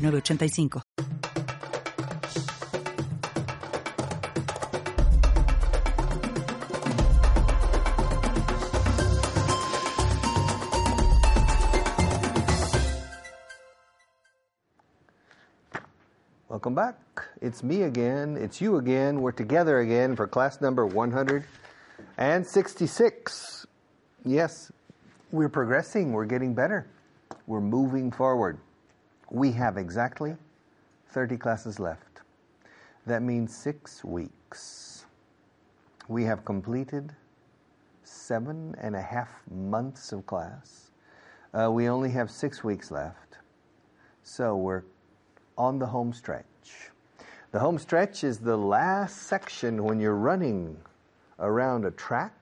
906985. Welcome back. It's me again. It's you again. We're together again for class number 166. Yes, we're progressing. We're getting better. We're moving forward. We have exactly 30 classes left. That means six weeks. We have completed seven and a half months of class. Uh, we only have six weeks left. So we're on the home stretch. The home stretch is the last section when you're running around a track.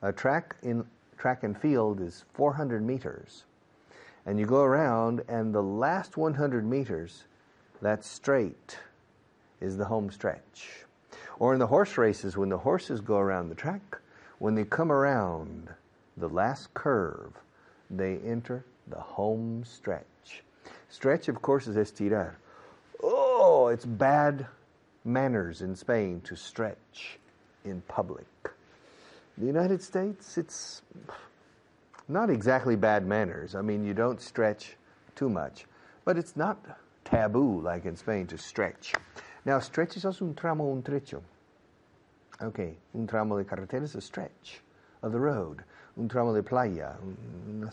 A track in track and field is 400 meters and you go around, and the last 100 meters, that straight, is the home stretch. Or in the horse races, when the horses go around the track, when they come around the last curve, they enter the home stretch. Stretch, of course, is estirar. Oh, it's bad manners in Spain to stretch in public. The United States, it's not exactly bad manners. I mean, you don't stretch too much, but it's not taboo like in Spain to stretch. Now, stretch is also un tramo, un trecho. Okay, un tramo de carretera is a stretch of the road. Un tramo de playa, una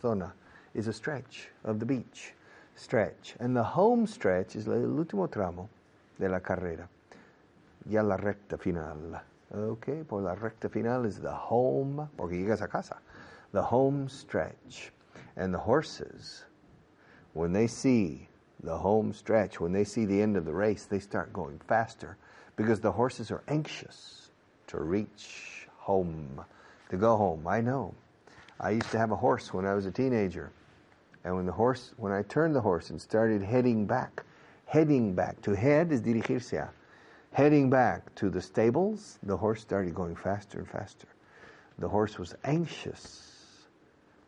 zona, is a stretch of the beach. Stretch. And the home stretch is el último tramo de la carrera. Ya la recta final. Okay, por la recta final is the home, porque llegas a casa the home stretch. And the horses, when they see the home stretch, when they see the end of the race, they start going faster because the horses are anxious to reach home, to go home. I know. I used to have a horse when I was a teenager. And when the horse, when I turned the horse and started heading back, heading back, to head is dirigirse, heading back to the stables, the horse started going faster and faster. The horse was anxious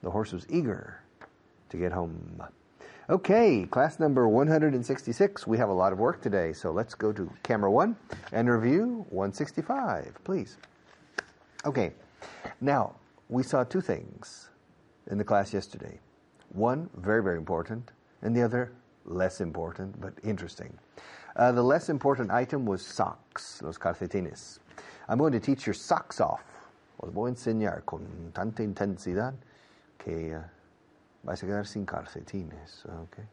the horse was eager to get home. Okay, class number 166. We have a lot of work today, so let's go to camera one and review 165, please. Okay, now we saw two things in the class yesterday. One, very, very important, and the other, less important, but interesting. Uh, the less important item was socks, los calcetines. I'm going to teach your socks off. Os voy a enseñar con tanta intensidad que uh, vais a quedar sin calcetines. Okay?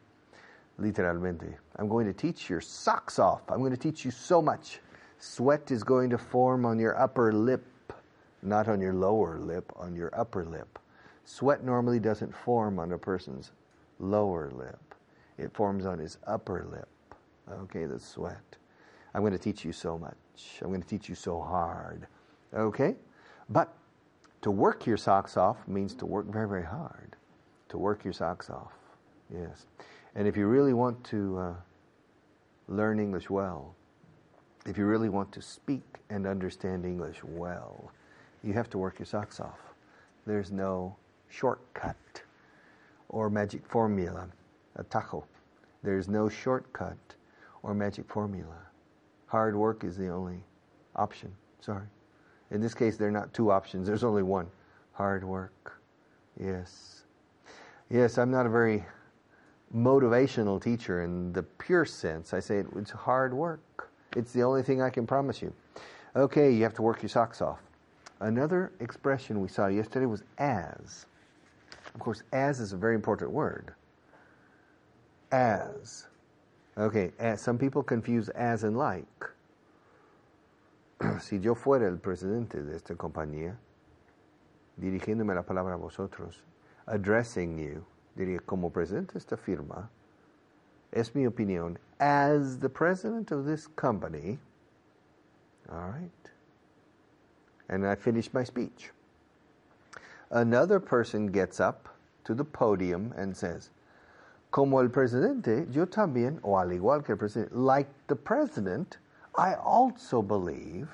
Literalmente. I'm going to teach your socks off. I'm going to teach you so much. Sweat is going to form on your upper lip, not on your lower lip, on your upper lip. Sweat normally doesn't form on a person's lower lip. It forms on his upper lip. Okay, the sweat. I'm going to teach you so much. I'm going to teach you so hard. Okay? But to work your socks off means to work very, very hard. To work your socks off. Yes. And if you really want to uh, learn English well, if you really want to speak and understand English well, you have to work your socks off. There's no shortcut or magic formula, atajo. There's no shortcut or magic formula. Hard work is the only option. Sorry. In this case, there are not two options, there's only one hard work. Yes. Yes, I'm not a very motivational teacher in the pure sense. I say it's hard work. It's the only thing I can promise you. Okay, you have to work your socks off. Another expression we saw yesterday was as. Of course, as is a very important word. As. Okay, as, some people confuse as and like. si yo fuera el presidente de esta compañía, dirigiéndome la palabra a vosotros, addressing you, diría, como presidente de esta firma, es mi opinión, as the president of this company, all right, and I finish my speech. Another person gets up to the podium and says, Como el presidente, yo también, o al igual que el presidente, like the president, I also believe.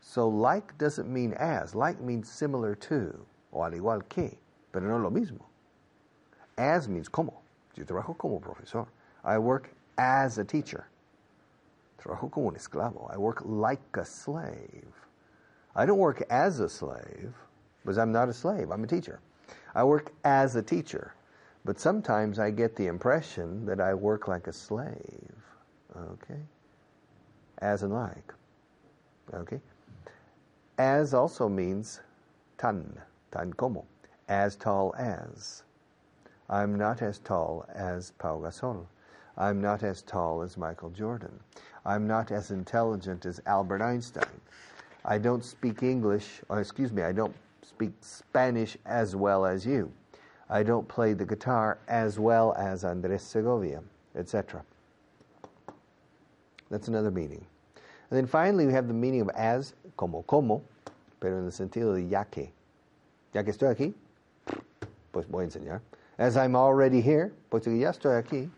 So like doesn't mean as. Like means similar to, o al igual que, pero no lo mismo. As means como. Yo trabajo como profesor. I work as a teacher. Trabajo como un esclavo. I work like a slave. I don't work as a slave because I'm not a slave. I'm a teacher. I work as a teacher. But sometimes I get the impression that I work like a slave. Okay? As and like. Okay? As also means tan, tan como, as tall as. I'm not as tall as Pau Gasol. I'm not as tall as Michael Jordan. I'm not as intelligent as Albert Einstein. I don't speak English, or excuse me, I don't speak Spanish as well as you. I don't play the guitar as well as Andres Segovia, etc. That's another meaning. And then finally, we have the meaning of as, como, como, pero en el sentido de ya que. Ya que estoy aquí, pues voy a enseñar. As I'm already here, pues ya estoy aquí.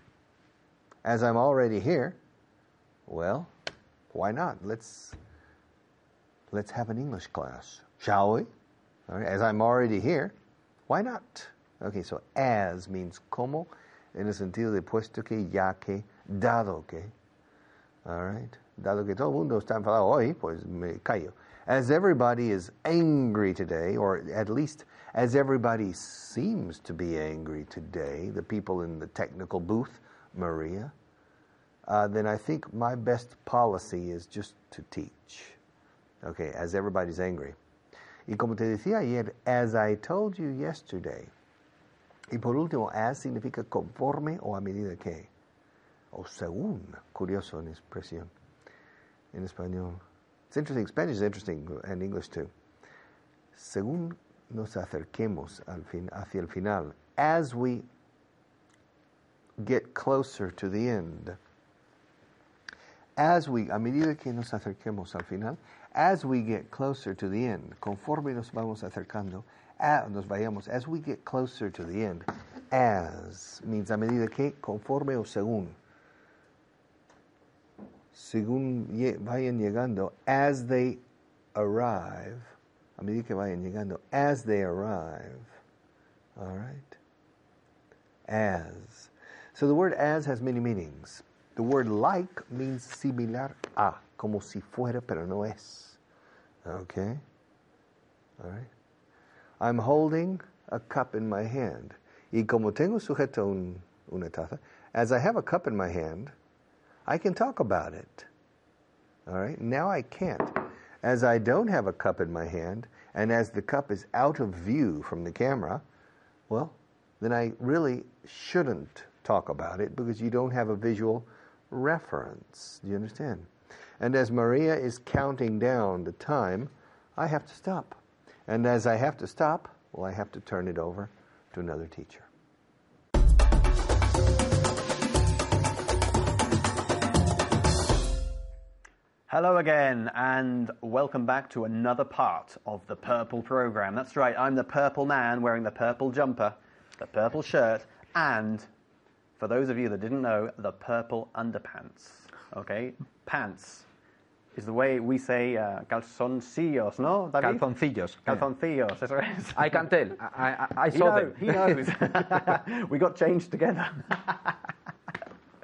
As I'm already here, well, why not? Let's let's have an English class, shall we? as I'm already here, why not? Okay, so as means como, en el sentido de puesto que, ya que, dado que. All right, dado que todo mundo está enfadado hoy, pues me callo. As everybody is angry today, or at least as everybody seems to be angry today, the people in the technical booth, Maria, uh, then I think my best policy is just to teach. Okay, as everybody's angry. Y como te decía ayer, as I told you yesterday. Y por último, as significa conforme o a medida que. O según. Curioso en expresión. En español. It's interesting. Spanish is interesting and English too. Según nos acerquemos al fin, hacia el final, as we get closer to the end, as we, a medida que nos acerquemos al final, as we get closer to the end, conforme nos vamos acercando, a, nos vayamos, as we get closer to the end, as means a medida que, conforme o según, según vayan llegando, as they arrive, a medida que vayan llegando, as they arrive, all right? As. So the word as has many meanings. The word like means similar a, como si fuera, pero no es. Okay? All right? I'm holding a cup in my hand. Y como tengo sujeto un, una taza, as I have a cup in my hand, I can talk about it. All right? Now I can't. As I don't have a cup in my hand, and as the cup is out of view from the camera, well, then I really shouldn't talk about it because you don't have a visual reference. Do you understand? And as Maria is counting down the time, I have to stop. And as I have to stop, well, I have to turn it over to another teacher. Hello again, and welcome back to another part of the Purple program. That's right, I'm the purple man wearing the purple jumper, the purple shirt, and for those of you that didn't know, the purple underpants. Okay? Pants is the way we say uh, calzoncillos, no? David? Calzoncillos. Calzoncillos. I can tell. I, I, I saw know, them. he knows. we got changed together.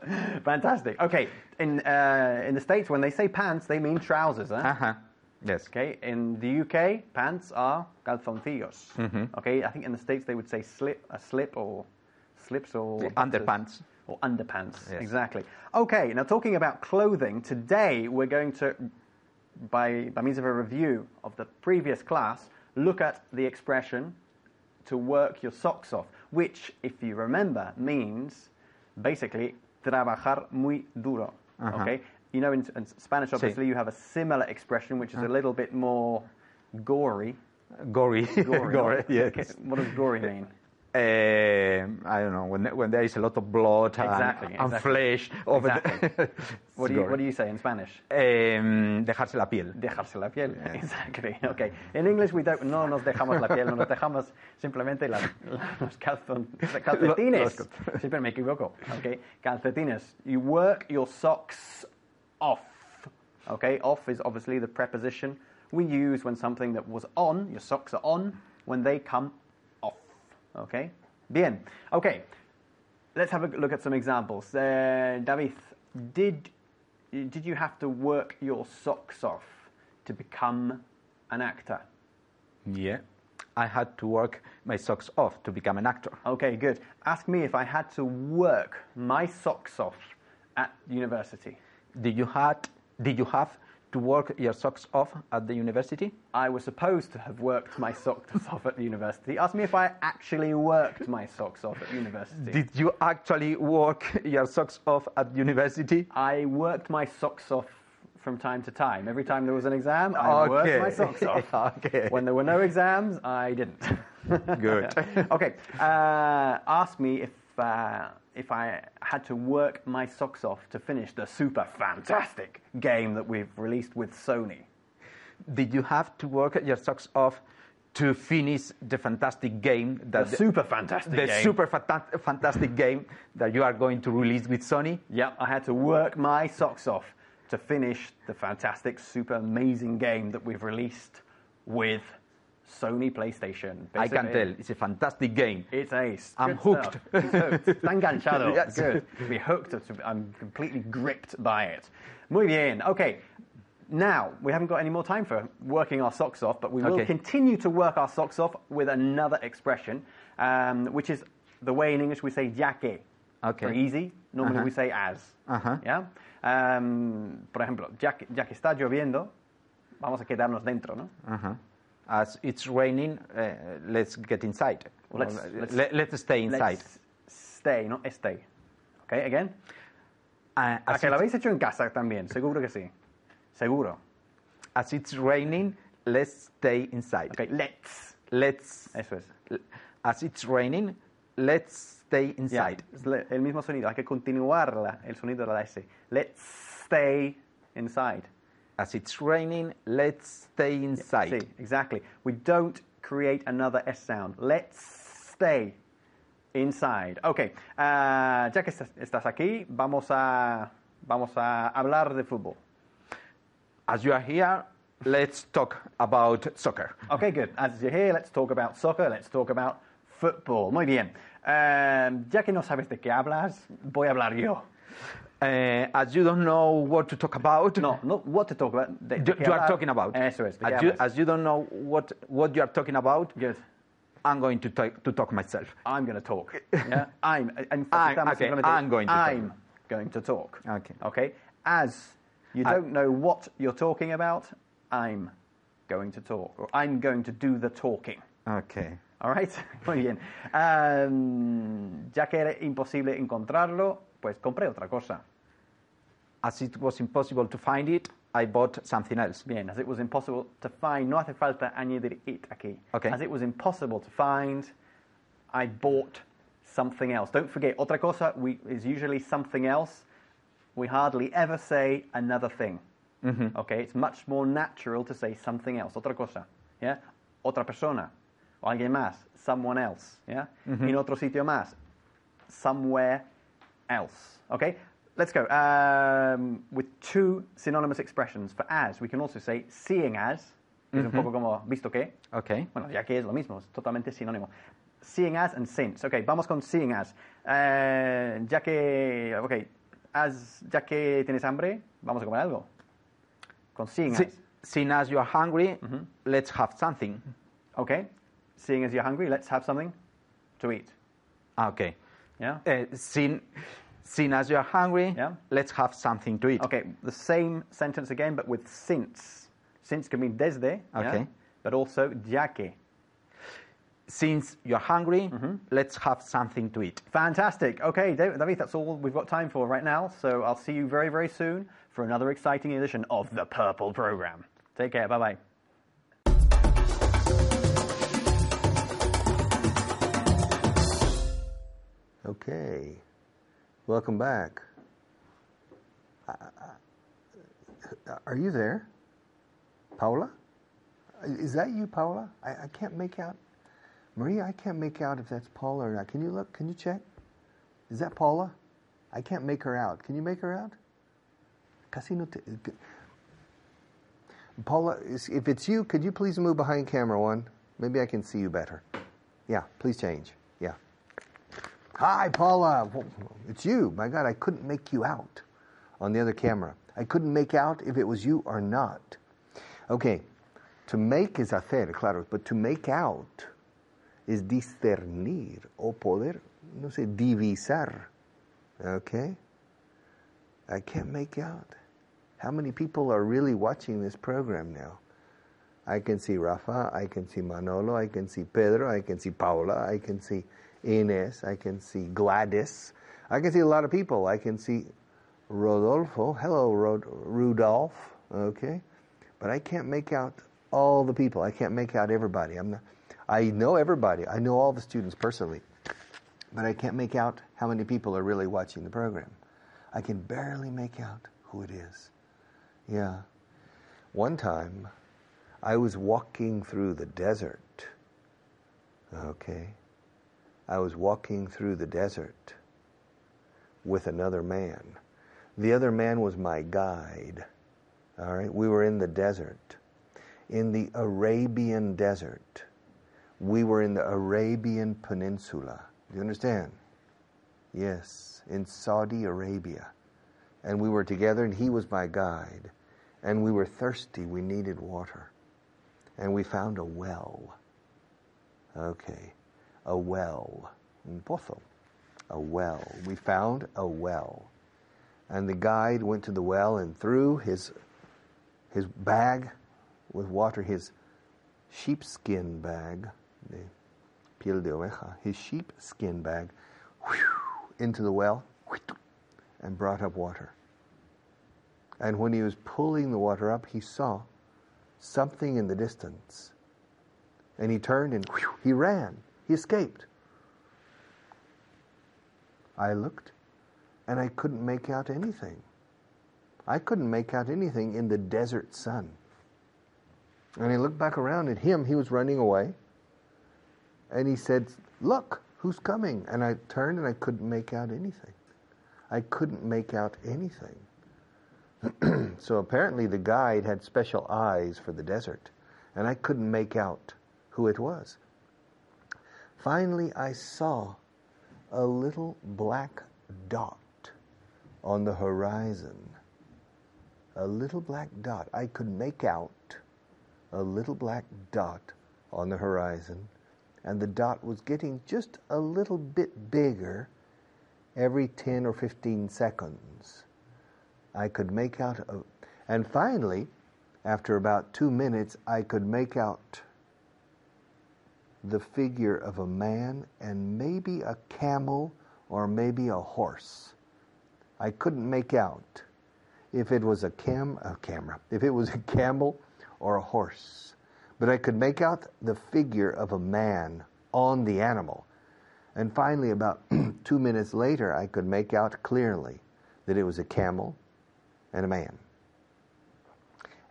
Fantastic. Okay, in, uh, in the States, when they say pants, they mean trousers. Huh? Uh-huh. Yes. Okay, in the UK, pants are calzoncillos. Mm-hmm. Okay, I think in the States they would say slip, a slip or slips or The underpants. Or underpants, Yes. exactly. Okay, now talking about clothing, today we're going to, by, by means of a review of the previous class, look at the expression to work your socks off, which, if you remember, means basically trabajar muy duro. Uh-huh. Okay, you know, in, in Spanish, obviously, you have a similar expression, which is a little bit more gory. Gory. Gory. Gory, yes. Okay, What does gory mean? Um, I don't know when when there is a lot of blood and- Exactly, and, exactly. flesh over Exactly. the. What do you What do you say in Spanish? Um, dejarse la piel. Dejarse la piel. Exactly. Okay. In English we don't. No nos dejamos la piel. No nos dejamos simplemente la- la- los calzon, calcetines. Los- Siempre me equivoco. Okay. Calcetines. You work your socks off. Okay. Off is obviously the preposition we use when something that was on, your socks are on, when they come. Okay. Bien. Okay. Let's have a look at some examples. Uh, David, did did you have to work your socks off to become an actor? Yeah. I had to work my socks off to become an actor. Okay, good. Ask me if I had to work my socks off at university. Did you had Did you have to work your socks off at the university? I was supposed to have worked my socks off at the university. Ask me if I actually worked my socks off at university. Did you actually work your socks off at university? I worked my socks off from time to time. Every time there was an exam, I worked my socks off. Okay. When there were no exams, I didn't. Good. okay. Uh, ask me if uh, if I had to work my socks off to finish the super fantastic game that we've released with Sony. Did you have to work your socks off to finish the fantastic game The that super fantastic the game. super fanta- fantastic game that you are going to release with Sony? Yep, I had to work my socks off to finish the fantastic, super amazing game that we've released with Sony PlayStation. I can tell it's a fantastic game. It's ace. I'm Good hooked. He's hooked. Está enganchado. Yes. Good. To be hooked. to- I'm completely gripped by it. Muy bien. Okay. Now, we haven't got any more time for working our socks off, but we will Okay. continue to work our socks off with another expression, um, which is the way in English we say ya que. Okay. For easy, normally Uh-huh. we say as. Uh-huh. ¿Ya? Um, por ejemplo, ya que, ya que está lloviendo, vamos a quedarnos dentro, ¿no? Uh-huh. As it's raining, uh, let's get inside. Let's- let's- let, let's stay inside. Let's stay, not stay. Okay, again. Uh, ¿A as, que lo it's, habéis hecho en casa también? Seguro que sí. Seguro. as it's raining, let's stay inside. Ok, let's. Let's. Eso es. As it's raining, let's stay inside. le- el mismo sonido. Hay que continuar la- el sonido de la S. Let's stay inside. As it's raining, let's stay inside. Sí, exactly. We don't create another S sound. Let's stay inside. Ok, ah, ya que estás- estás aquí, vamos a, vamos a hablar de fútbol. As you are here, let's talk about soccer. Okay, good. As you're here, let's talk about soccer. Let's talk about football. Muy bien. Um, ya que no sabes de qué hablas, voy a hablar yo. Uh, as you don't know what to talk about, No, no what to talk about. De, de you, you are talking about. Eso es. As you, as you don't know what, what you are talking about, Good. I'm going to talk, to talk myself. I'm going to talk. Yeah? I'm. I'm- okay, simplemente, I'm going to talk. I'm going to talk. Okay. Okay. As you I- don't know what you're talking about, I'm going to talk, or I'm going to do the talking. Okay. All right. Muy bien. Um, ya que era imposible encontrarlo, pues compré otra cosa. As it was impossible to find it, I bought something else. Bien, as it was impossible to find, no hace falta añadir it aquí. Okay. As it was impossible to find, I bought something else. Don't forget, otra cosa we, is usually something else. We hardly ever say another thing. Mm-hmm. Okay, it's much more natural to say something else. Otra cosa, yeah. Otra persona, o alguien más, someone else, yeah. Mm-hmm. En otro sitio más, somewhere else. Okay, let's go. Um, with two synonymous expressions for as, we can also say seeing as, que es un poco como visto que. Okay. Bueno, ya que es lo mismo, es totalmente sinónimo. Seeing as and since. Ok, vamos con seeing as. Eh, ya que, ok, as, ya que tienes hambre, vamos a comer algo. Con seeing See, as. seeing as you are hungry, let's have something. Ok, seeing as you're hungry, let's have something to eat. Okay. Yeah? Uh, seeing, seeing as you are hungry, Yeah. let's have something to eat. Okay, the same sentence again, but with since. Since can mean desde, yeah? Okay. but also ya que. Since you're hungry, mm-hmm. let's have something to eat. Fantastic. Okay, David, David, that's all we've got time for right now. So I'll see you very, very soon for another exciting edition of the Purple Program. Take care. Bye bye. Okay. Welcome back. Are you there? Paula? Is that you, Paula? I, I can't make out. Maria, I can't make out if that's Paula or not. Can you look? Can you check? Is that Paula? I can't make her out. Can you make her out? Casi no te... Paula, if it's you, could you please move behind camera one? Maybe I can see you better. Yeah, please change. Hi, Paula. It's you. My God, I couldn't make you out on the other camera. I couldn't make out if it was you or not. Okay, to make is hacer, claro, but to make out is discernir o poder, no sé, divisar. Okay? I can't make out. How many people are really watching this program now? I can see Rafa, I can see Manolo, I can see Pedro, I can see Paula, I can see Ines, I can see Gladys, I can see a lot of people. I can see Rodolfo. Hello, Rod- Rudolph. Okay, but I can't make out all the people. I can't make out everybody. I'm not. I know everybody. I know all the students personally, but I can't make out how many people are really watching the program. I can barely make out who it is. Yeah. One time, I was walking through the desert. Okay. I was walking through the desert with another man. The other man was my guide. All right. We were in the desert, in the Arabian desert. We were in the Arabian Peninsula. Do you understand? Yes, in Saudi Arabia. And we were together, and he was my guide. And we were thirsty. We needed water. And we found a well. Okay, a well. In Pozo. A well. We found a well. And the guide went to the well and threw his, his bag with water, his sheepskin bag, the piel de oveja, his sheepskin bag, whew, into the well and brought up water. And when he was pulling the water up, he saw something in the distance. And he turned and whew, he ran. He escaped. I looked and I couldn't make out anything. I couldn't make out anything in the desert sun. And I looked back around at him, he was running away. And he said, Look, who's coming? And I turned and I couldn't make out anything. I couldn't make out anything. so apparently the guide had special eyes for the desert, and I couldn't make out who it was. Finally, I saw a little black dot on the horizon. A little black dot. I could make out a little black dot on the horizon, and the dot was getting just a little bit bigger every 10 or 15 seconds. I could make out, a, and finally, after about two minutes, I could make out the figure of a man and maybe a camel or maybe a horse. I couldn't make out if it was a cam a camera, if it was a camel or a horse. But I could make out the figure of a man on the animal. And finally, about two minutes later, I could make out clearly that it was a camel and a man.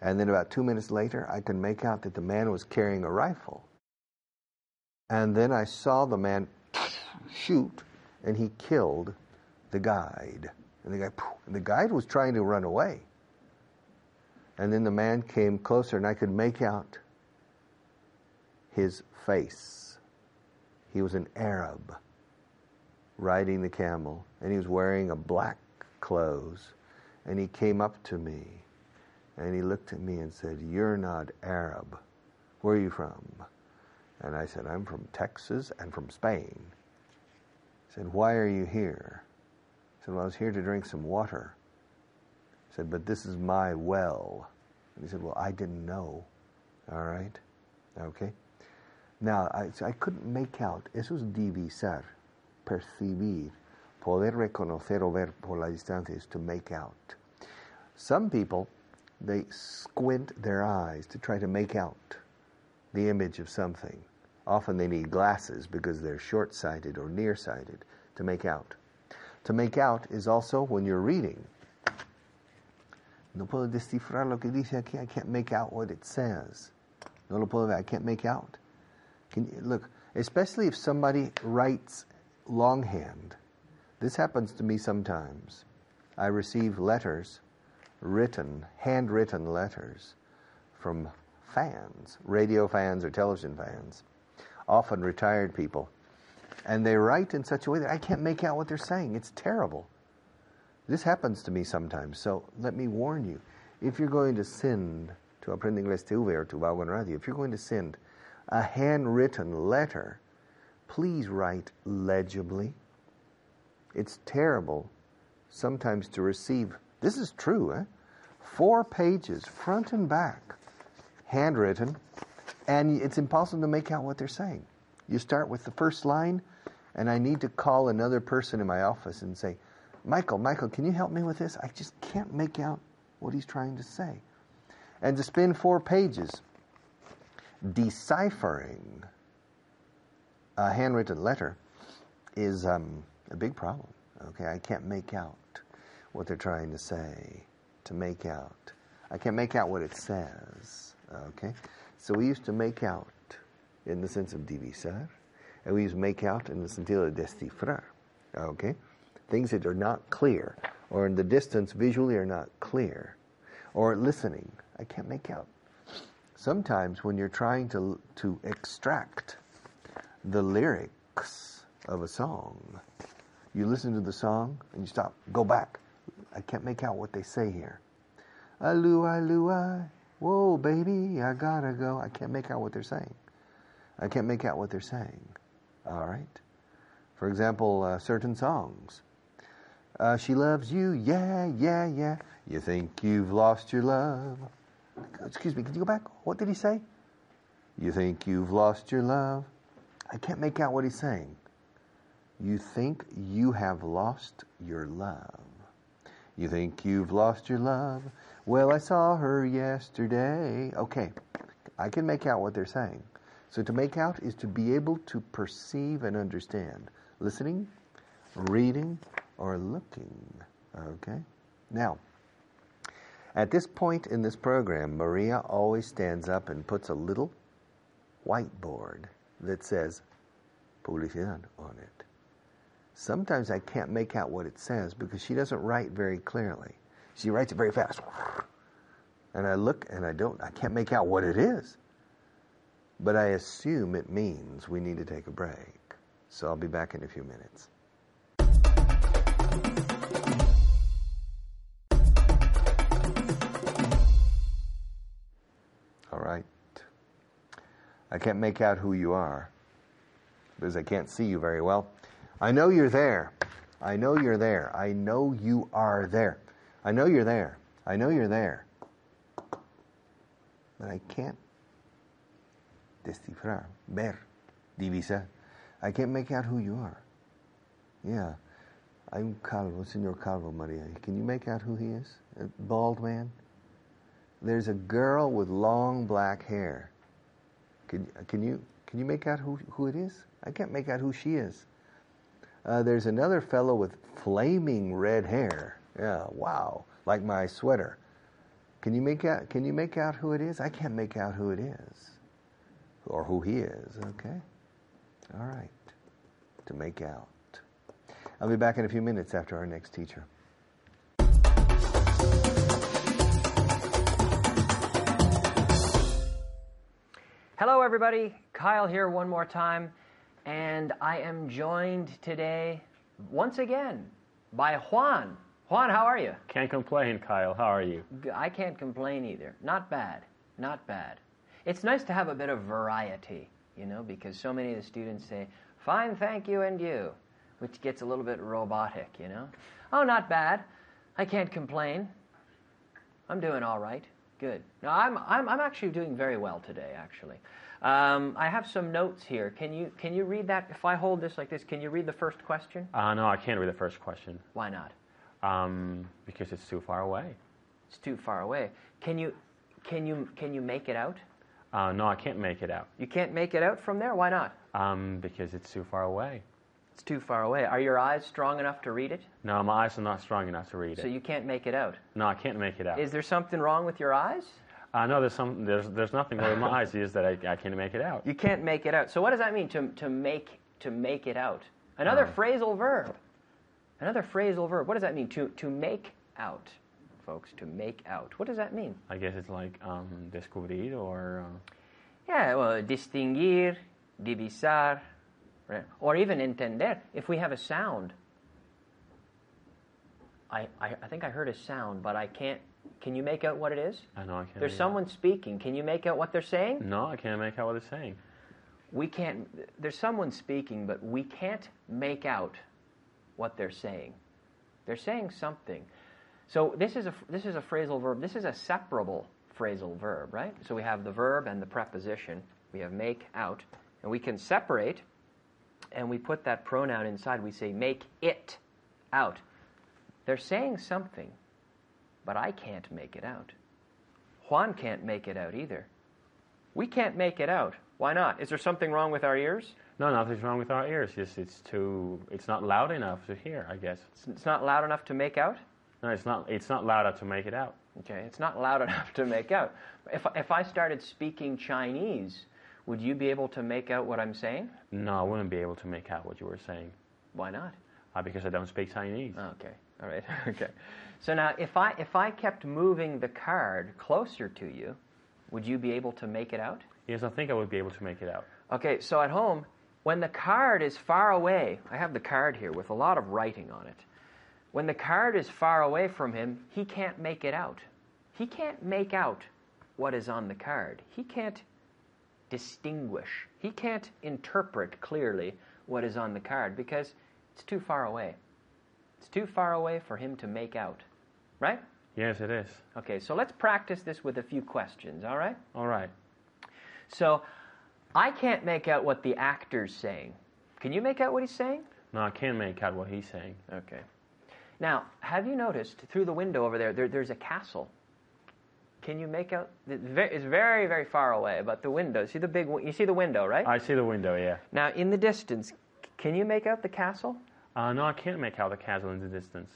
And then about two minutes later, I could make out that the man was carrying a rifle. And then I saw the man shoot, and he killed the guide. And the guy, and the guide was trying to run away. And then the man came closer, and I could make out his face. He was an Arab riding the camel, and he was wearing a black clothes. And he came up to me, and he looked at me and said, You're not Arab. Where are you from? And I said, I'm from Texas and from Spain. He said, Why are you here? I said, Well, I was here to drink some water. He said, But this is my well. And he said, Well, I didn't know. All right? Okay? Now, I, so I couldn't make out. Eso es divisar, percibir. Poder reconocer o ver por la distancia is to make out. Some people, they squint their eyes to try to make out the image of something. Often they need glasses because they're short sighted or nearsighted to make out. To make out is also when you're reading. No puedo descifrar lo que dice aquí. I can't make out what it says. No lo puedo ver. I can't make out. Can you, look, especially if somebody writes longhand. This happens to me sometimes. I receive letters, written, handwritten letters from fans, radio fans or television fans, often retired people. And they write in such a way that I can't make out what they're saying. It's terrible. This happens to me sometimes. So let me warn you if you're going to send to Aprende Inglés TV or to Vaughan Radio, if you're going to send a handwritten letter, please write legibly. It's terrible sometimes to receive, this is true, eh? four pages, front and back, handwritten, and it's impossible to make out what they're saying. You start with the first line, and I need to call another person in my office and say, Michael, Michael, can you help me with this? I just can't make out what he's trying to say. And to spend four pages deciphering a handwritten letter is um, a big problem. Okay, I can't make out what they're trying to say. To make out, I can't make out what it says. Okay, so we used to make out in the sense of divisar, and we use make out in the sentido of descifrar. Okay, things that are not clear, or in the distance visually are not clear, or listening. I can't make out. Sometimes when you're trying to to extract the lyrics of a song, you listen to the song and you stop, go back. I can't make out what they say here. Alu, alu. Whoa, baby, I gotta go. I can't make out what they're saying. I can't make out what they're saying. All right. For example, uh, certain songs. Uh, she loves you, yeah, yeah, yeah. You think you've lost your love. Excuse me, can you go back? What did he say? You think you've lost your love. I can't make out what he's saying. You think you have lost your love. You think you've lost your love. Well, I saw her yesterday. Okay, I can make out what they're saying. So to make out is to be able to perceive and understand. Listening, reading, or looking. Okay? Now, at this point in this program, Maria always stands up and puts a little whiteboard that says publicidad on it. Sometimes I can't make out what it says because she doesn't write very clearly. She writes it very fast. And I look and I don't I can't make out what it is. But I assume it means we need to take a break. So I'll be back in a few minutes. All right. I can't make out who you are because I can't see you very well. I know you're there. I know you're there. I know you are there. I know you're there. I know you're there. But I can't descifrar, ver, divisar. I can't make out who you are. Yeah. I'm Calvo, Senor Calvo Maria. Can you make out who he is? A bald man? There's a girl with long black hair. Can, can, you, can you make out who, who it is? I can't make out who she is. Uh, there's another fellow with flaming red hair. Yeah, wow, like my sweater. Can you make out? Can you make out who it is? I can't make out who it is, or who he is. Okay, all right. To make out. I'll be back in a few minutes after our next teacher. Hello, everybody. Kyle here one more time, and I am joined today once again by Juan. Juan, how are you? Can't complain, Kyle. How are you? I can't complain either. Not bad. Not bad. It's nice to have a bit of variety, you know, because so many of the students say, fine, thank you, and you, which gets a little bit robotic, you know. Oh, not bad. I can't complain. I'm doing all right. Good. No, I'm, I'm, I'm actually doing very well today, actually. Um, I have some notes here. Can you, can you read that? If I hold this like this, can you read the first question? Uh, no, I can't read the first question Why not? Um, because it's too far away. It's too far away. Can you, can you, can you make it out? Uh, no, I can't make it out You can't make it out from there? Why not? um, because it's too far away. It's too far away. Are your eyes strong enough to read it? No, my eyes are not strong enough to read So it. So you can't make it out. No, I can't make it out. Is there something wrong with your eyes? I know there's some. There's there's nothing wrong with my eyes. Just that I, I can't make it out. You can't make it out. So what does that mean to, to make to make it out? Another Uh. phrasal verb. Another phrasal verb. What does that mean? To to make out, folks. To make out. What does that mean? I guess it's like um, descubrir or. Uh, Yeah, well, distinguir, divisar, right? or even entender. If we have a sound, I, I, I think I heard a sound, but I can't. Can you make out what it is? I know I can't. There's someone speaking. Can you make out what they're saying? No, I can't make out what they're saying. We can't. There's someone speaking, but we can't make out what they're saying. They're saying something. So this is a this is a phrasal verb. This is a separable phrasal verb, right? So we have the verb and the preposition. We have make out, and we can separate, and we put that pronoun inside. We say make it out. They're saying something, but I can't make it out. Juan can't make it out either. We can't make it out. Why not? Is there something wrong with our ears? No, nothing's wrong with our ears. Just it's too. It's not loud enough to hear. I guess. It's- It's not loud enough to make out? No, it's not. It's not loud enough to make it out. Okay, it's not loud enough to make out. If, if I started speaking Chinese, would you be able to make out what I'm saying? No, I wouldn't be able to make out what you were saying Why not? uh, because I don't speak Chinese. Okay, all right, okay. So now, if I, if I kept moving the card closer to you, would you be able to make it out? Yes, I think I would be able to make it out. Okay, so at home, when the card is far away, I have the card here with a lot of writing on it. When the card is far away from him, he can't make it out. He can't make out what is on the card. He can't distinguish. He can't interpret clearly what is on the card because it's too far away. It's too far away for him to make out. Right? Yes, it is. Okay, so let's practice this with a few questions, all right? All right. So I can't make out what the actor's saying. Can you make out what he's saying? No, I can't make out what he's saying. Okay. Now, have you noticed through the window over there, there there's a castle? Can you make out? It's very, very, very far away, but the window. See the big? You see the window, right? I see the window. Yeah. now, in the distance, can you make out the castle? Uh, no, I can't make out the castle in the distance.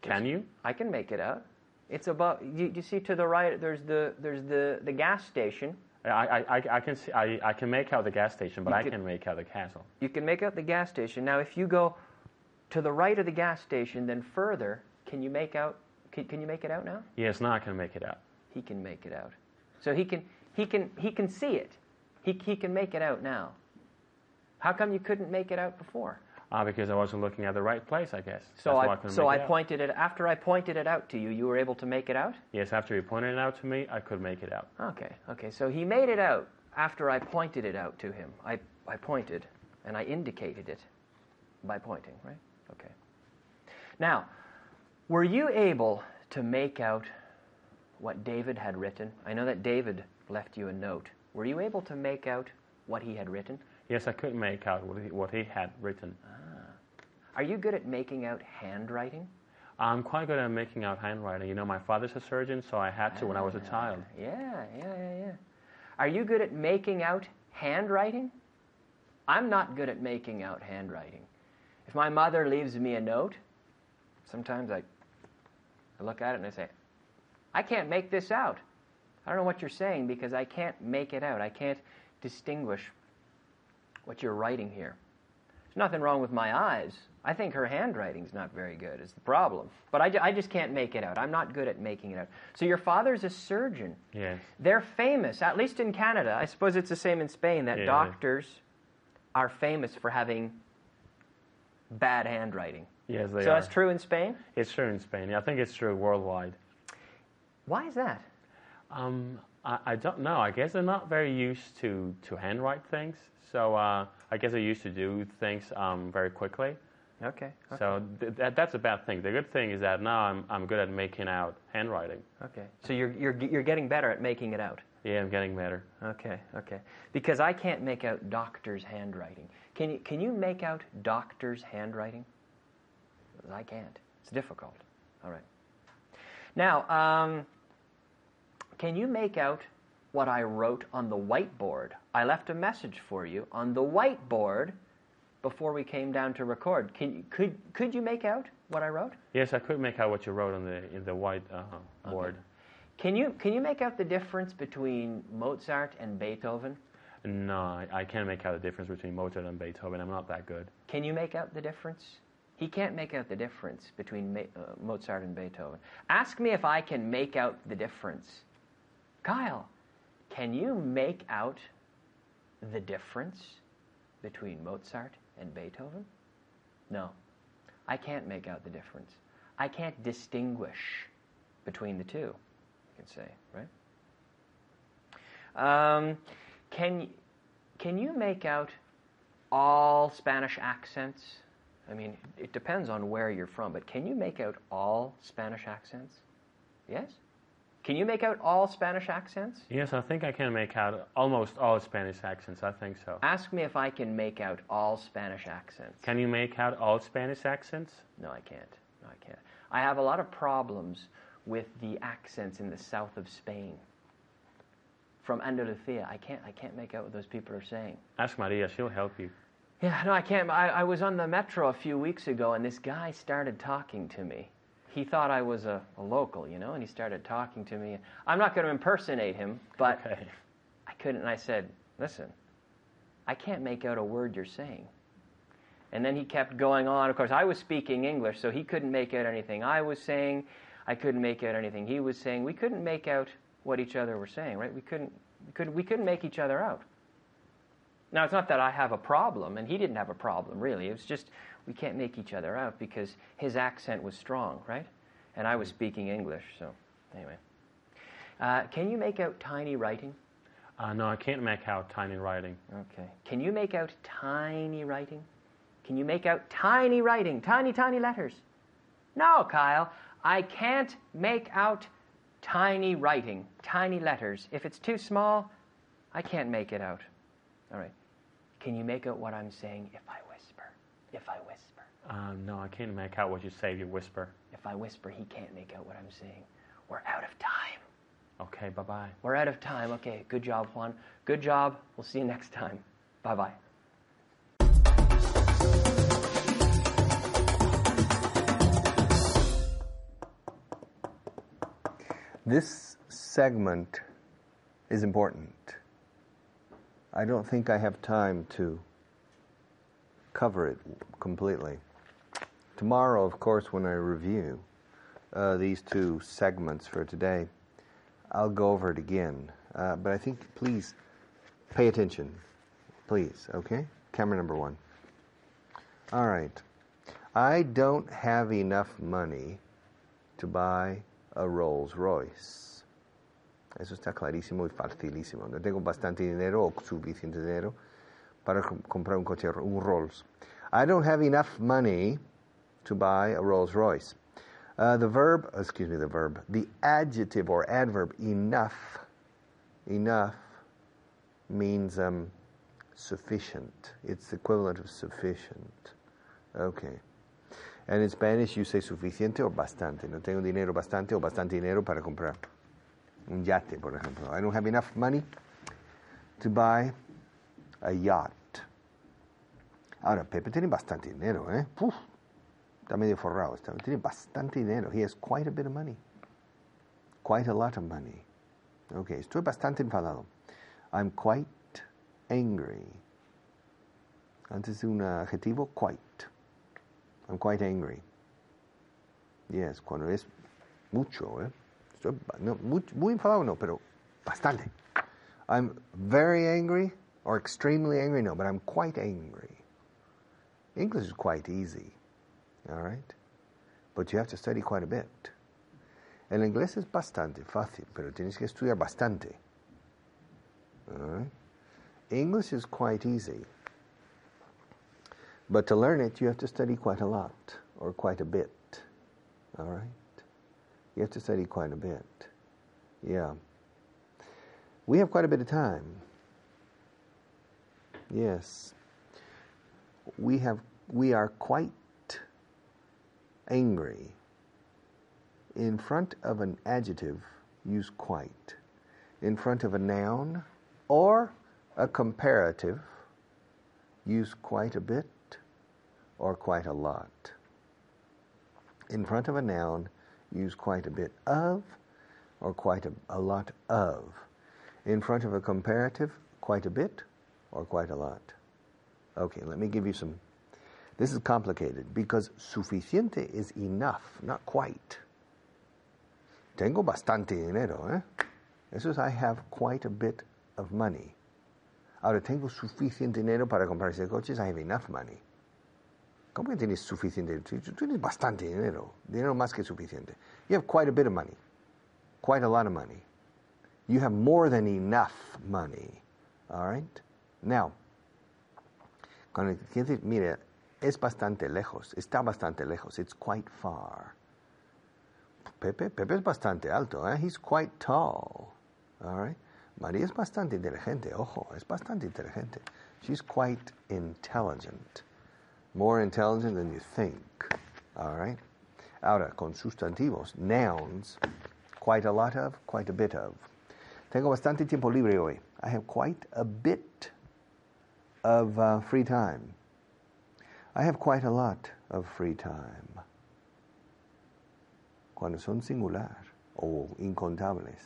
Can you? I can make it out. It's about. You, you see to the right. There's the there's the the gas station. I, I, I, can see. I, I can make out the gas station, but You I can, can make out the castle. You can make out the gas station. Now, if you go to the right of the gas station, then further, can you make out? Can, can you make it out now? Yes, now I can make it out. He can make it out. So he can he can he can see it. He he can make it out now. How come you couldn't make it out before? Uh, because I wasn't looking at the right place, I guess. So That's why I so I it pointed it after I pointed it out to you. You were able to make it out. Yes, after you pointed it out to me, I could make it out. Okay, okay. So he made it out after I pointed it out to him. I, I pointed and I indicated it by pointing, right? Okay. Now, were you able to make out what David had written? I know that David left you a note. Were you able to make out what he had written? Yes, I could make out what he, what he had written. Ah. Are you good at making out handwriting? I'm quite good at making out handwriting. You know, my father's a surgeon, so I had to when I was a child. Yeah, yeah, yeah, yeah. Are you good at making out handwriting? I'm not good at making out handwriting. If my mother leaves me a note, sometimes I, I look at it and I say, I can't make this out. I don't know what you're saying because I can't make it out. I can't distinguish what you're writing here. There's nothing wrong with my eyes. I think her handwriting's not very good, is the problem. But I, ju- I just can't make it out. I'm not good at making it out. So your father's a surgeon. Yes. They're famous, at least in Canada. I suppose it's the same in Spain, that Yeah. doctors are famous for having bad handwriting. Yes, they so are. that's true in Spain? It's true in Spain. I think it's true worldwide. Why is that? Um, I, I don't know. I guess they're not very used to, to handwrite things. So uh, I guess they're used to do things um, very quickly. Okay. okay. So th- that, that's a bad thing. The good thing is that now I'm, I'm good at making out handwriting. Okay. So you're, you're, you're getting better at making it out. Yeah, I'm getting better. Okay, okay. Because I can't make out doctor's handwriting. Can you, can you make out doctor's handwriting? I can't. It's difficult. All right. Now, um, can you make out what I wrote on the whiteboard? I left a message for you on the whiteboard. before we came down to record. Can you, could could you make out what I wrote? Yes, I could make out what you wrote on the in the white uh, board. Can you can you make out the difference between Mozart and Beethoven? No, I, I can't make out the difference between Mozart and Beethoven. I'm not that good. Can you make out the difference? He can't make out the difference between Ma- uh, Mozart and Beethoven. Ask me if I can make out the difference. Kyle, can you make out the difference between Mozart and Beethoven? No, I can't make out the difference. I can't distinguish between the two, you can say, right? Um, can, can you make out all Spanish accents? I mean, it depends on where you're from, but can you make out all Spanish accents? Yes? Can you make out all Spanish accents? Yes, I think I can make out almost all Spanish accents. I think so. Ask me if I can make out all Spanish accents. Can you make out all Spanish accents? No, I can't. No, I can't. I have a lot of problems with the accents in the south of Spain. From Andalusia, I can't, I can't make out what those people are saying. Ask Maria, she'll help you. Yeah, no, I can't. I, I was on the metro a few weeks ago, and this guy started talking to me. He thought I was a, a local, you know, and he started talking to me. I'm not going to impersonate him, but Okay. I couldn't. And I said, Listen, I can't make out a word you're saying. And then he kept going on. Of course, I was speaking English, so he couldn't make out anything I was saying. I couldn't make out anything he was saying. We couldn't make out what each other were saying, right? We couldn't, we couldn't, we couldn't make each other out. Now, it's not that I have a problem, and he didn't have a problem, really. It was just we can't make each other out because his accent was strong, right? And I was speaking English, so anyway. Uh, can you make out tiny writing? Uh, no, I can't make out tiny writing. Okay. Can you make out tiny writing? Can you make out tiny writing? Tiny, tiny letters? No, Kyle. I can't make out tiny writing, tiny letters. If it's too small, I can't make it out. All right. Can you make out what I'm saying if I whisper? If I whisper. Uh, no, I can't make out what you say. if You whisper. If I whisper, he can't make out what I'm saying. We're out of time. Okay, bye bye. We're out of time. Okay, good job, Juan. Good job. We'll see you next time. Bye bye. This segment is important. I don't think I have time to cover it completely. Tomorrow, of course, when I review uh, these two segments for today, I'll go over it again. Uh, but I think, please, pay attention. Please, okay? Camera number one. All right. I don't have enough money to buy a Rolls Royce. Eso está clarísimo y facilísimo. No tengo bastante dinero o suficiente dinero para comprar un coche, un Rolls. I don't have enough money to buy a Rolls Royce. Uh, the verb, excuse me, the verb, the adjective or adverb enough, enough means um, sufficient. It's the equivalent of sufficient. Okay. And in Spanish you say suficiente o bastante. No tengo dinero bastante o bastante dinero para comprar un yate, por ejemplo. I don't have enough money to buy a yacht. Ahora, Pepe tiene bastante dinero, ¿eh? Uf, está medio forrado. Está, tiene bastante dinero. He has quite a bit of money. Quite a lot of money. Okay, estoy bastante enfadado. I'm quite angry. Antes de un adjetivo, quite. I'm quite angry. Yes, cuando es mucho, ¿eh? Estoy no, muy, muy enfadado, no, pero bastante. I'm very angry or extremely angry, no, but I'm quite angry. English is quite easy, all right? But you have to study quite a bit. El inglés es bastante fácil, pero tienes que estudiar bastante. All right? English is quite easy. But to learn it, you have to study quite a lot or quite a bit. All right? You have to study quite a bit. Yeah. We have quite a bit of time. Yes. We have we are quite angry. In front of an adjective, use quite. In front of a noun or a comparative, use quite a bit or quite a lot. In front of a noun, use quite a bit of or quite a, a lot of. In front of a comparative, quite a bit or quite a lot. Okay, let me give you some. This is complicated because suficiente is enough, not quite. Tengo bastante dinero, ¿eh? Eso es I have quite a bit of money. Ahora, tengo suficiente dinero para comprarse coches, I have enough money. ¿Cómo que tienes suficiente? Tú tienes bastante dinero, dinero más que suficiente. You have quite a bit of money, quite a lot of money. You have more than enough money. All right? Now, cuando dice, mire, es bastante lejos, está bastante lejos, it's quite far. Pepe, Pepe es bastante alto, eh? he's quite tall. All right? María es bastante inteligente, ojo, es bastante inteligente. She's quite intelligent. More intelligent than you think. All right? Ahora, con sustantivos, nouns, quite a lot of, quite a bit of. Tengo bastante tiempo libre hoy. I have quite a bit of uh, free time. I have quite a lot of free time. Cuando son singular o incontables.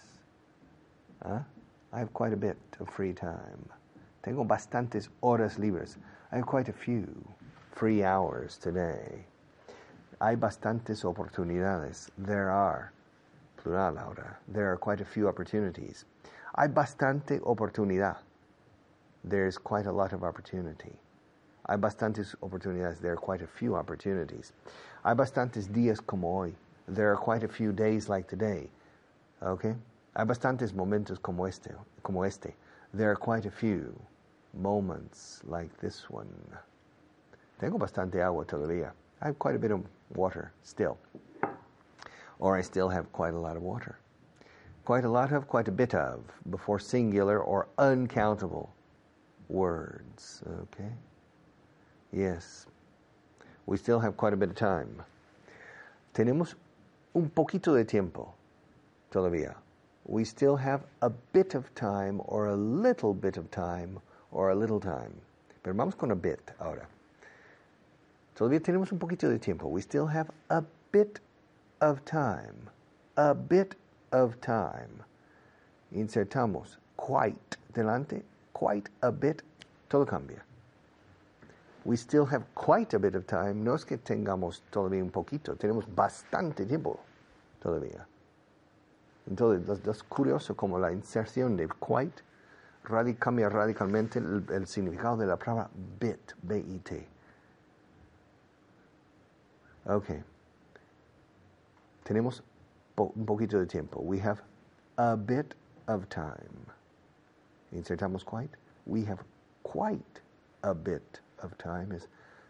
¿ah? I have quite a bit of free time. Tengo bastantes horas libres. I have quite a few free hours today. Hay bastantes oportunidades. There are, plural ahora, there are quite a few opportunities. Hay bastante oportunidad. There's quite a lot of opportunity. Hay bastantes oportunidades. There are quite a few opportunities. Hay bastantes días como hoy. There are quite a few days like today. Okay? Hay bastantes momentos como este, como este. There are quite a few moments like this one. Tengo bastante agua todavía. I have quite a bit of water still. Or I still have quite a lot of water. Quite a lot of, quite a bit of, before singular or uncountable words. Okay? Yes. We still have quite a bit of time. Tenemos un poquito de tiempo todavía. We still have a bit of time or a little bit of time or a little time. Pero vamos con a bit ahora. Todavía tenemos un poquito de tiempo. We still have a bit of time. A bit of time. Insertamos quite delante, quite a bit, todo cambia. We still have quite a bit of time. No es que tengamos todavía un poquito, tenemos bastante tiempo todavía. Entonces, es curioso como la inserción de quite radic cambia radicalmente el, significado de la palabra bit, B-I-T. Ok. Tenemos po un poquito de tiempo. We have a bit of time. Insertamos quite. We have quite a bit of time. is,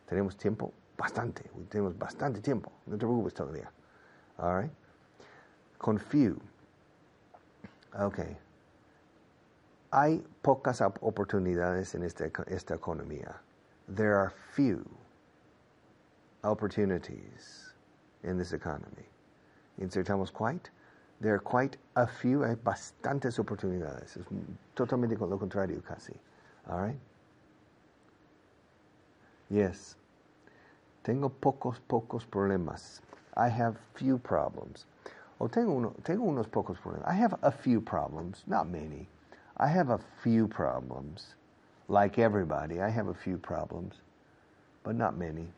tenemos tiempo bastante. We tenemos bastante tiempo. No te preocupes todavía. All right. Con. Okay. Hay pocas oportunidades en esta, esta economía. There are few opportunities in this economy. Insertamos quite. There are quite a few, hay bastantes oportunidades. Es totalmente lo contrario casi. All right? Yes. Tengo pocos, pocos problemas. I have few problems. O tengo, uno, tengo unos pocos problemas. I have a few problems, not many. I have a few problems. Like everybody, I have a few problems, but not many.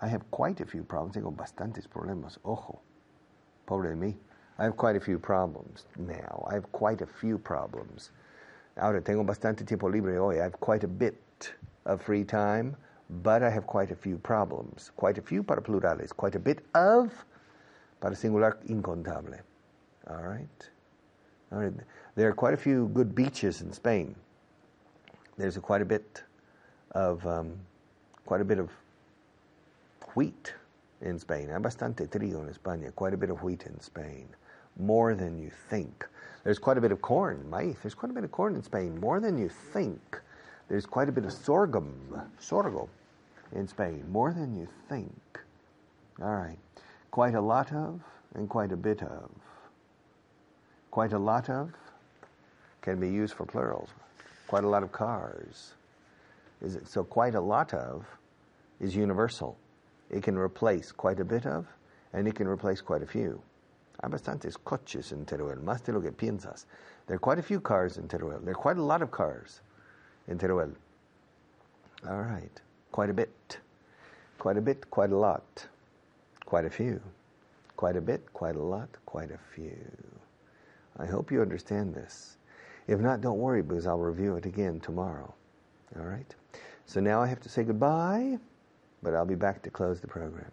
I have quite a few problems. Tengo bastantes problemas. Ojo. Pobre de mí. I have quite a few problems now. I have quite a few problems. Ahora tengo bastante tiempo libre hoy. I have quite a bit of free time, but I have quite a few problems. Quite a few para plurales. Quite a bit of para singular incontable. All right? All right. There are quite a few good beaches in Spain. There's a quite a bit of um, quite a bit of wheat in Spain. Hay bastante trigo en España. Quite a bit of wheat in Spain. More than you think. There's quite a bit of corn, maíz. There's quite a bit of corn in Spain. More than you think. There's quite a bit of sorghum, sorgo, in Spain. More than you think. All right. Quite a lot of and quite a bit of. Quite a lot of can be used for plurals. Quite a lot of cars. Is it so? Quite a lot of is universal. It can replace quite a bit of, and it can replace quite a few. Hay bastantes coches en Teruel, más de lo que piensas. There are quite a few cars in Teruel. There are quite a lot of cars in Teruel. All right, quite a bit. Quite a bit, quite a lot. Quite a few. Quite a bit, quite a lot, quite a few. I hope you understand this. If not, don't worry because I'll review it again tomorrow. All right? So now I have to say goodbye, but I'll be back to close the program.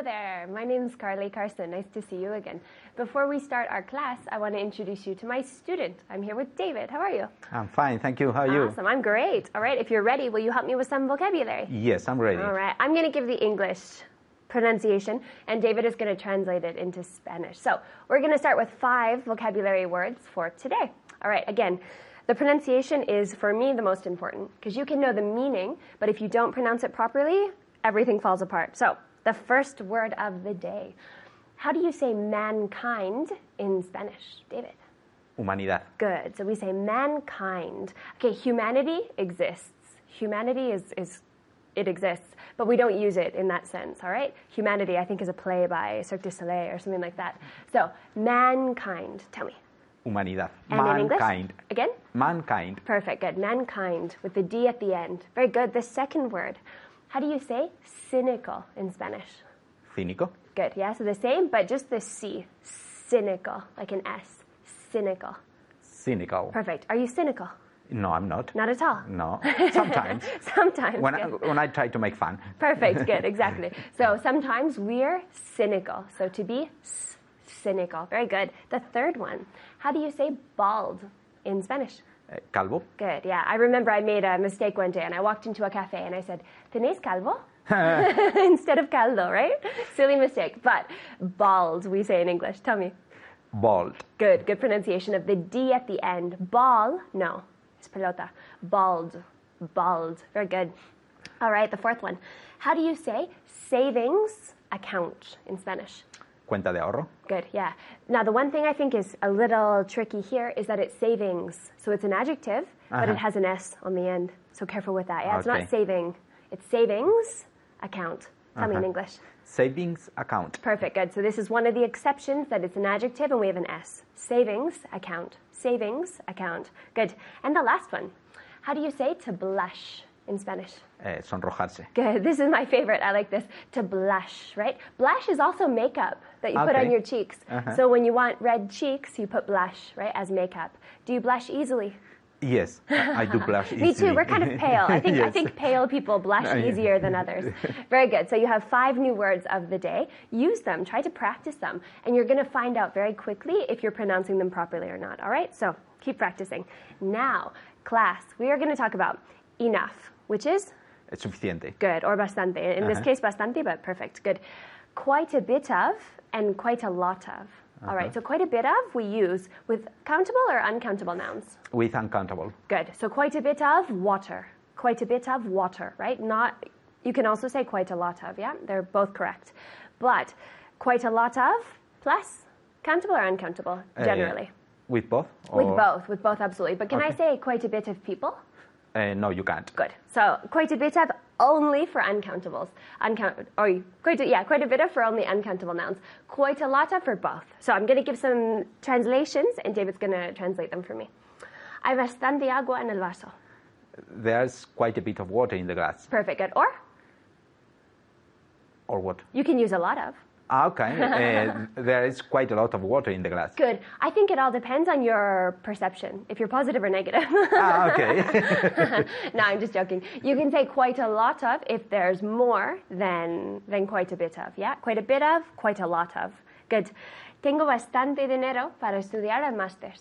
Hello there. My name is Carly Carson. Nice to see you again. Before we start our class, I want to introduce you to my student. I'm here with David. How are you? I'm fine, thank you. How are you? Awesome. I'm great. All right. If you're ready, will you help me with some vocabulary? Yes, I'm ready. All right. I'm going to give the English pronunciation, and David is going to translate it into Spanish. So we're going to start with five vocabulary words for today. All right. Again, the pronunciation is, for me, the most important because you can know the meaning, but if you don't pronounce it properly, everything falls apart. So the first word of the day. How do you say mankind in Spanish, David? Humanidad. Good. So we say mankind. Okay, humanity exists. Humanity is, is it exists, but we don't use it in that sense, all right? Humanity, I think, is a play by Cirque du Soleil or something like that. So, mankind, tell me. Humanidad. And? Mankind. Again? Mankind. Perfect, good. Mankind with the D at the end. Very good. The second word. How do you say cynical in Spanish? Cínico. Good, yeah, so the same, but just the C. Cynical, like an S. Cynical. Cynical. Perfect. Are you cynical? No, I'm not. Not at all. No. Sometimes. Sometimes. when, I, when I try to make fun. Perfect, good, exactly. So sometimes we're cynical. So to be s- cynical. Very good. The third one. How do you say bald in Spanish? Calvo. Good, yeah. I remember I made a mistake one day and I walked into a cafe and I said, ¿Tenéis calvo? Instead of caldo, right? Silly mistake. But bald, we say in English. Tell me. Bald. Good, good pronunciation of the D at the end. Ball, no, it's pelota. Bald, bald. Very good. All right, the fourth one. How do you say savings account in Spanish? Cuenta de ahorro. Good, yeah. Now, the one thing I think is a little tricky here is that it's savings. So it's an adjective, but Uh-huh. it has an S on the end. So careful with that. Yeah, it's Okay. not saving, it's savings account. Tell me in Uh-huh. English. Savings account. Perfect, good. So this is one of the exceptions that it's an adjective and we have an S. Savings account. Savings account. Good. And the last one. How do you say to blush in Spanish? Eh, sonrojarse. Good. This is my favorite. I like this. To blush, right? Blush is also makeup that you put on your cheeks. Uh-huh. So when you want red cheeks, you put blush, right, as makeup. Do you blush easily? Yes, I I do blush Me too. We're kind of pale. I think I think pale people blush Uh, easier than others. Very good. So you have five new words of the day. Use them. Try to practice them, and you're going to find out very quickly if you're pronouncing them properly or not. All right. So keep practicing. Now, class, we are going to talk about enough, which is Es suficiente. good or bastante. In this Uh-huh. case, bastante, but perfect. Good. Quite a bit of and quite a lot of. All right. So quite a bit of we use with countable or uncountable nouns. With uncountable. Good. So quite a bit of water. Quite a bit of water, right? Not you can also say quite a lot of, yeah? They're both correct. But quite a lot of plus countable or uncountable Eh, generally. with both? with both, with both absolutely. But can I say quite a bit of people? Eh, no, you can't. Good. So quite a bit of only for uncountables. Uncount or quite a, yeah, quite a bit of for only uncountable nouns. Quite a lot of for both. So I'm going to give some translations, and David's going to translate them for me. Hay bastante agua en el vaso. There's quite a bit of water in the glass. Perfect. Good. Or Or what? you can use a lot of. Ah, okay. Eh, there is quite a lot of water in the glass. Good. I think it all depends on your perception, if you're positive or negative. Ah, okay. no, I'm just joking. You can say quite a lot of if there's more than, than quite a bit of. Yeah? Quite a bit of, quite a lot of. Good. Tengo bastante dinero para estudiar el máster.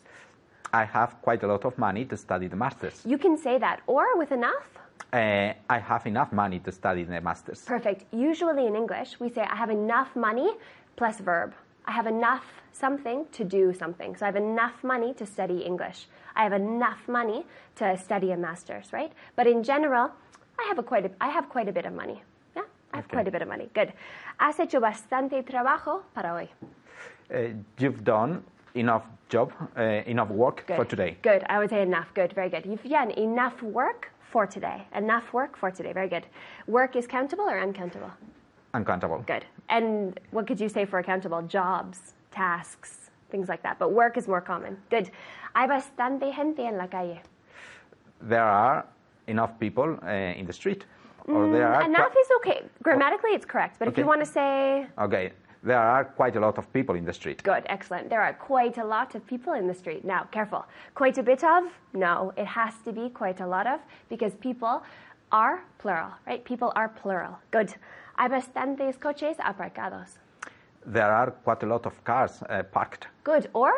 I have quite a lot of money to study the masters. You can say that. Or with enough. Eh, I have enough money to study the masters. Perfect. Usually in English, we say I have enough money plus verb. I have enough something to do something. So I have enough money to study English. I have enough money to study a master's, right? But in general, I have a quite a, I have quite a bit of money. Yeah, I have Okay. quite a bit of money. Good. Has hecho bastante trabajo para hoy. Eh, you've done enough job, uh, enough work Good. for today. Good. I would say enough. Good. Very good. You've, done enough work for today. Enough work for today. Very good. Work is countable or uncountable? Uncountable. Good. And what could you say for accountable? Jobs, tasks, things like that. But work is more common. Good. Hay bastante gente en la calle. There are enough people uh, in the street. Or there are Enough is okay. Grammatically, it's correct. But if you want to say Okay, there are quite a lot of people in the street. Good, excellent. There are quite a lot of people in the street. Now, careful. Quite a bit of? No, it has to be quite a lot of because people are plural, right? People are plural. Good. Hay bastantes coches aparcados. There are quite a lot of cars uh, parked. Good. Or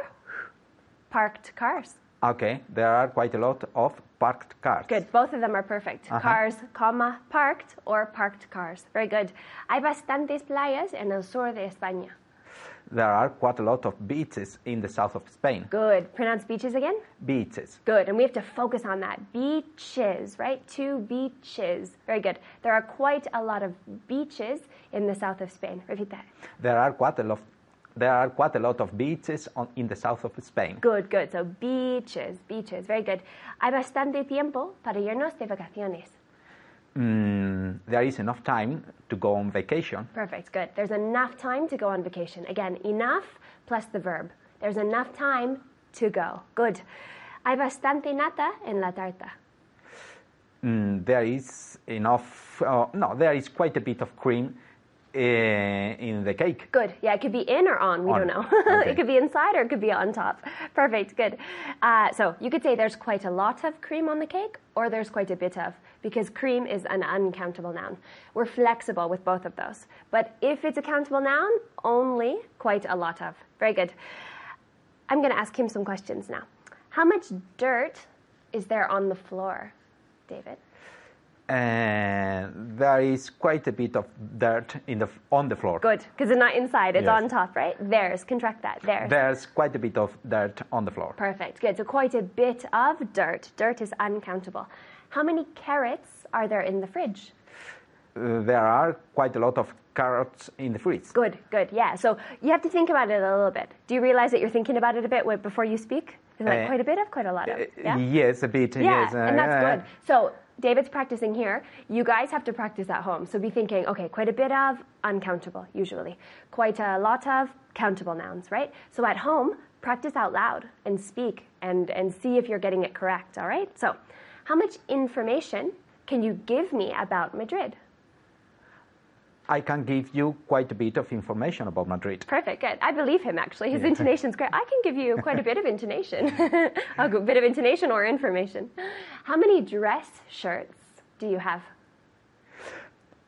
parked cars. Okay, there are quite a lot of parked cars. Good. Both of them are perfect. Uh-huh. Cars, comma, parked or parked cars. Very good. Hay bastantes playas en el sur de España. There are quite a lot of beaches in the south of Spain. Good. Pronounce beaches again? Beaches. Good, and we have to focus on that. Beaches, right? Two beaches. Very good. There are quite a lot of beaches in the south of Spain. Repeat that. There are quite a lot. There are quite a lot of beaches on, in the south of Spain. Good, good. So beaches, beaches. Very good. Hay bastante tiempo para irnos de vacaciones. Mm, there is enough time to go on vacation. Perfect, good. There's enough time to go on vacation. Again, enough plus the verb. There's enough time to go. Good. Hay bastante nata en la tarta. Mm, there is enough. Uh, no, there is quite a bit of cream uh, in the cake. Good. Yeah, it could be in or on. We On. don't know. Okay. it could be inside or it could be on top. Perfect. Good. Uh, so you could say there's quite a lot of cream on the cake or there's quite a bit of because cream is an uncountable noun. We're flexible with both of those. But if it's a countable noun, only quite a lot of. Very good. I'm going to ask him some questions now. How much dirt is there on the floor, David? And there is quite a bit of dirt in the, on the floor. Good, because it's not inside, it's Yes. on top, right? There's, contract that. There's. There's quite a bit of dirt on the floor. Perfect. Good. So quite a bit of dirt. Dirt is uncountable. How many carrots are there in the fridge? Uh, there are quite a lot of carrots in the fridge. Good. Good. Yeah. So you have to think about it a little bit. Do you realize that you're thinking about it a bit before you speak? Is like Uh, quite a bit of, quite a lot of? Uh, Yeah. Yes, a bit. Yeah, yes, uh, and that's good. So David's practicing here. You guys have to practice at home. So be thinking, okay, quite a bit of uncountable, usually. Quite a lot of countable nouns, right? So at home, practice out loud and speak and, and see if you're getting it correct, all right? So, how much information can you give me about Madrid? I can give you quite a bit of information about Madrid. Perfect, good. I believe him actually. His intonation's great. I can give you quite a bit of intonation. a good bit of intonation or information. How many dress shirts do you have?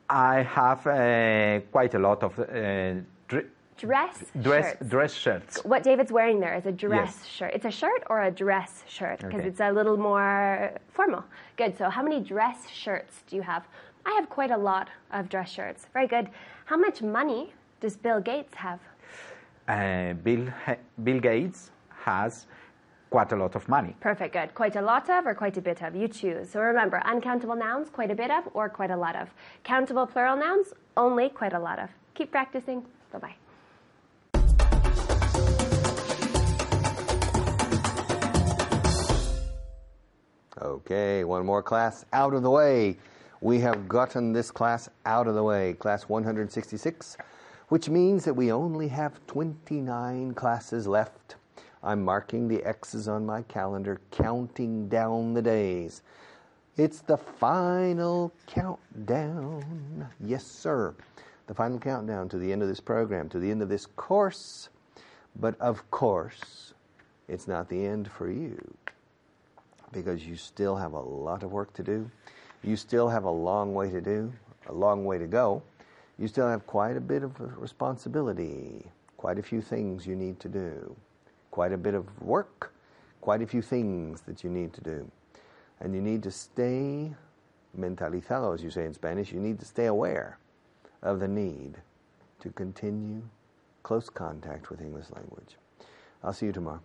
I have uh, quite a lot of uh, Dress dress shirts. dress shirts. What David's wearing there is a dress Yes. shirt. It's a shirt or a dress shirt because Okay. it's a little more formal. Good. So, how many dress shirts do you have? I have quite a lot of dress shirts. Very good. How much money does Bill Gates have? Uh, Bill ha- Bill Gates has quite a lot of money. Perfect, good. Quite a lot of or quite a bit of? You choose. So remember, uncountable nouns, quite a bit of or quite a lot of. Countable plural nouns, only quite a lot of. Keep practicing. Bye bye. Okay, one more class out of the way. We have gotten this class out of the way, class 166, which means that we only have 29 classes left. I'm marking the X's on my calendar, counting down the days. It's the final countdown. Yes, sir. The final countdown to the end of this program, to the end of this course. But of course, it's not the end for you because you still have a lot of work to do. You still have a long way to do, a long way to go. You still have quite a bit of responsibility, quite a few things you need to do, quite a bit of work, quite a few things that you need to do. And you need to stay mentalizado, as you say in Spanish, you need to stay aware of the need to continue close contact with English language. I'll see you tomorrow.